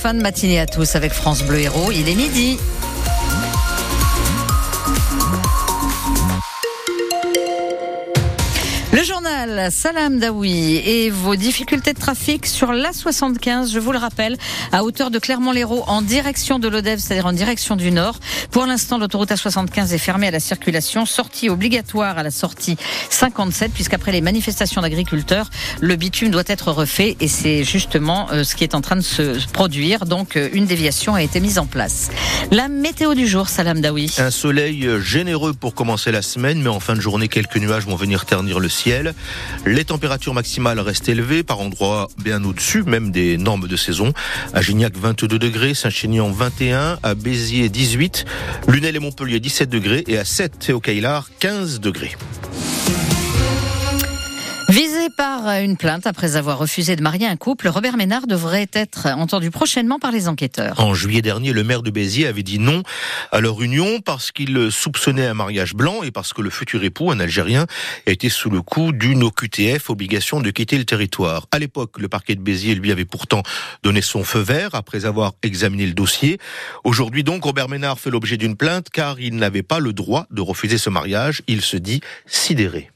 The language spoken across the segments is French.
fin de matinée à tous avec France Bleu Héros. Il est midi. Salam Daoui et vos difficultés de trafic sur l'A75, je vous le rappelle, à hauteur de Clermont-Lérault en direction de l'Odève, c'est-à-dire en direction du nord. Pour l'instant, l'autoroute A75 est fermée à la circulation, sortie obligatoire à la sortie 57, puisqu'après les manifestations d'agriculteurs, le bitume doit être refait et c'est justement euh, ce qui est en train de se produire. Donc, euh, une déviation a été mise en place. La météo du jour, Salam Daoui. Un soleil généreux pour commencer la semaine, mais en fin de journée, quelques nuages vont venir ternir le ciel. Les températures maximales restent élevées, par endroits bien au-dessus, même des normes de saison. À Gignac, 22 degrés, Saint-Chinian, 21, à Béziers, 18, Lunel et Montpellier, 17 degrés, et à 7 et au Caillard, 15 degrés. Par une plainte après avoir refusé de marier un couple, Robert Ménard devrait être entendu prochainement par les enquêteurs. En juillet dernier, le maire de Béziers avait dit non à leur union parce qu'il soupçonnait un mariage blanc et parce que le futur époux, un Algérien, était sous le coup d'une OQTF, obligation de quitter le territoire. À l'époque, le parquet de Béziers lui avait pourtant donné son feu vert après avoir examiné le dossier. Aujourd'hui donc, Robert Ménard fait l'objet d'une plainte car il n'avait pas le droit de refuser ce mariage. Il se dit sidéré.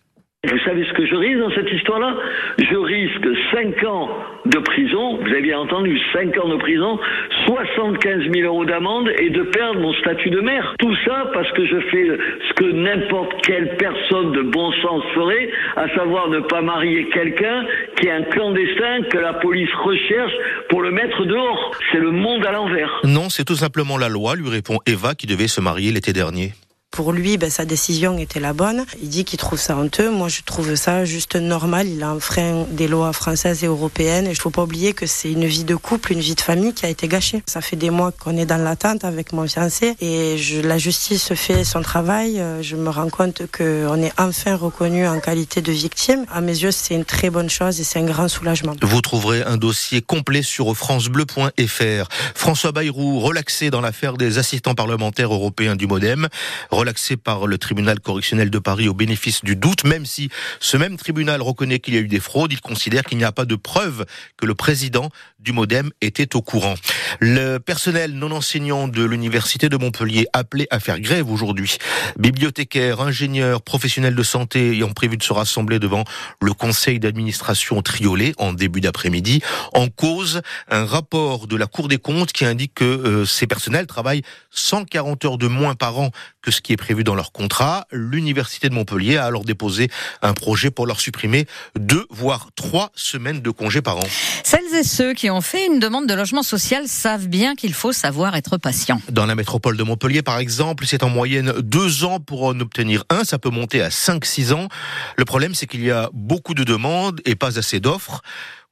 Vous savez ce que je risque dans cette histoire-là? Je risque 5 ans de prison, vous avez bien entendu, 5 ans de prison, 75 000 euros d'amende et de perdre mon statut de maire. Tout ça parce que je fais ce que n'importe quelle personne de bon sens ferait, à savoir ne pas marier quelqu'un qui est un clandestin que la police recherche pour le mettre dehors. C'est le monde à l'envers. Non, c'est tout simplement la loi, lui répond Eva qui devait se marier l'été dernier pour lui, ben, sa décision était la bonne. Il dit qu'il trouve ça honteux. Moi, je trouve ça juste normal. Il a un frein des lois françaises et européennes. Et il faut pas oublier que c'est une vie de couple, une vie de famille qui a été gâchée. Ça fait des mois qu'on est dans l'attente avec mon fiancé. Et je, la justice fait son travail. Euh, je me rends compte qu'on est enfin reconnu en qualité de victime. À mes yeux, c'est une très bonne chose et c'est un grand soulagement. Vous trouverez un dossier complet sur francebleu.fr. François Bayrou, relaxé dans l'affaire des assistants parlementaires européens du Modem par le tribunal correctionnel de Paris au bénéfice du doute, même si ce même tribunal reconnaît qu'il y a eu des fraudes, il considère qu'il n'y a pas de preuve que le président du Modem était au courant. Le personnel non enseignant de l'université de Montpellier appelé à faire grève aujourd'hui. Bibliothécaires, ingénieurs, professionnels de santé ayant prévu de se rassembler devant le conseil d'administration Triolet en début d'après-midi. En cause, un rapport de la Cour des comptes qui indique que euh, ces personnels travaillent 140 heures de moins par an que ce qui est prévu dans leur contrat. L'université de Montpellier a alors déposé un projet pour leur supprimer deux voire trois semaines de congés par an. Celles et ceux qui ont fait une demande de logement social savent bien qu'il faut savoir être patient. Dans la métropole de Montpellier, par exemple, c'est en moyenne deux ans pour en obtenir un. Ça peut monter à 5-6 ans. Le problème, c'est qu'il y a beaucoup de demandes et pas assez d'offres.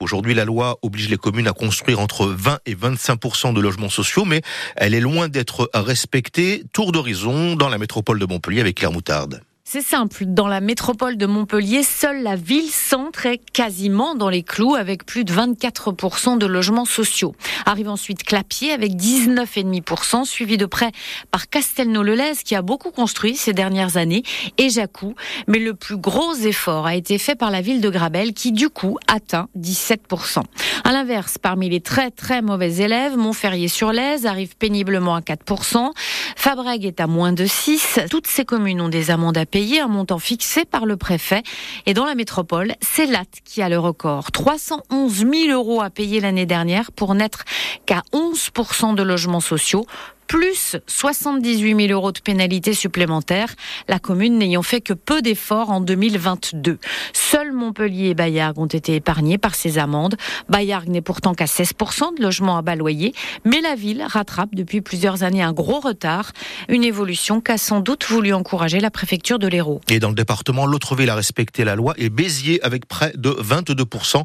Aujourd'hui, la loi oblige les communes à construire entre 20 et 25% de logements sociaux, mais elle est loin d'être respectée. Tour d'horizon dans la métropole de Montpellier avec Claire Moutarde. C'est simple, dans la métropole de Montpellier, seule la ville-centre est quasiment dans les clous avec plus de 24% de logements sociaux. Arrive ensuite Clapier avec 19,5%, suivi de près par Castelnau-le-Lez qui a beaucoup construit ces dernières années et Jacou. Mais le plus gros effort a été fait par la ville de Grabel qui du coup atteint 17%. À l'inverse, parmi les très très mauvais élèves, Montferrier-sur-Lez arrive péniblement à 4%, Fabrègue est à moins de 6. Toutes ces communes ont des amendes à payer un montant fixé par le préfet. Et dans la métropole, c'est Latte qui a le record. 311 000 euros à payer l'année dernière pour n'être qu'à 11% de logements sociaux plus 78 000 euros de pénalités supplémentaires, la commune n'ayant fait que peu d'efforts en 2022. Seuls Montpellier et Bayargues ont été épargnés par ces amendes. Bayargues n'est pourtant qu'à 16% de logements à bas loyer, mais la ville rattrape depuis plusieurs années un gros retard, une évolution qu'a sans doute voulu encourager la préfecture de l'Hérault. Et dans le département, l'autre ville a respecté la loi et Béziers avec près de 22%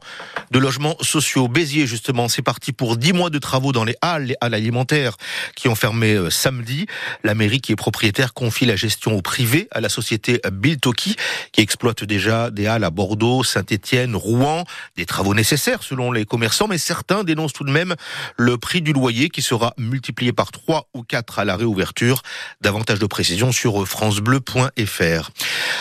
de logements sociaux. Béziers, justement, c'est parti pour 10 mois de travaux dans les halles, les halles alimentaires qui ont fermé fermé euh, samedi. La mairie qui est propriétaire confie la gestion au privé à la société Biltoki qui exploite déjà des halles à Bordeaux, Saint-Étienne, Rouen, des travaux nécessaires selon les commerçants, mais certains dénoncent tout de même le prix du loyer qui sera multiplié par 3 ou 4 à la réouverture. Davantage de précisions sur francebleu.fr.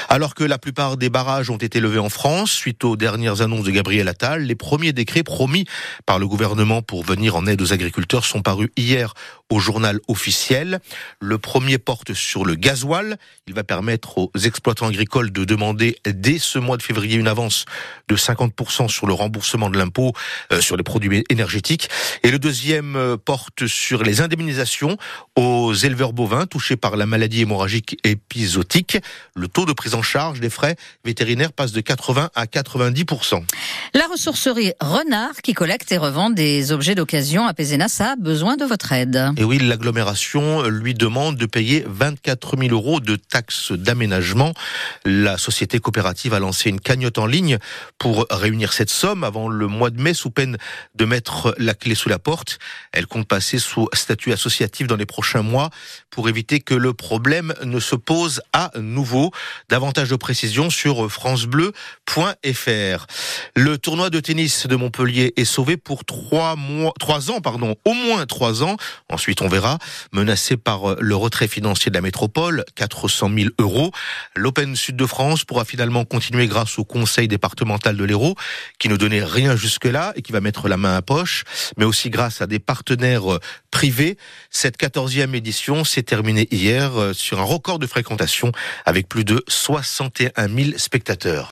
Alors que la plupart des barrages ont été levés en France suite aux dernières annonces de Gabriel Attal, les premiers décrets promis par le gouvernement pour venir en aide aux agriculteurs sont parus hier au journal officiel. Le premier porte sur le gasoil. Il va permettre aux exploitants agricoles de demander dès ce mois de février une avance de 50% sur le remboursement de l'impôt euh, sur les produits énergétiques. Et le deuxième euh, porte sur les indemnisations aux éleveurs bovins touchés par la maladie hémorragique épisodique. Le taux de prise en charge des frais vétérinaires passe de 80 à 90%. La ressourcerie Renard, qui collecte et revend des objets d'occasion à Pézenas, a besoin de votre aide. Et oui, l'agglomération lui demande de payer 24 000 euros de taxes d'aménagement. La société coopérative a lancé une cagnotte en ligne pour réunir cette somme avant le mois de mai sous peine de mettre la clé sous la porte. Elle compte passer sous statut associatif dans les prochains mois pour éviter que le problème ne se pose à nouveau. Davantage de précisions sur francebleu.fr. Le tournoi de tennis de Montpellier est sauvé pour trois mois, trois ans, pardon, au moins trois ans. Ensuite, on verra. Menacé par le retrait financier de la métropole, 400 000 euros. L'Open Sud de France pourra finalement continuer grâce au Conseil départemental de l'Hérault, qui ne donnait rien jusque-là et qui va mettre la main à poche, mais aussi grâce à des partenaires privés. Cette quatorzième édition s'est terminée hier euh, sur un record de fréquentation avec plus de 61 000 spectateurs.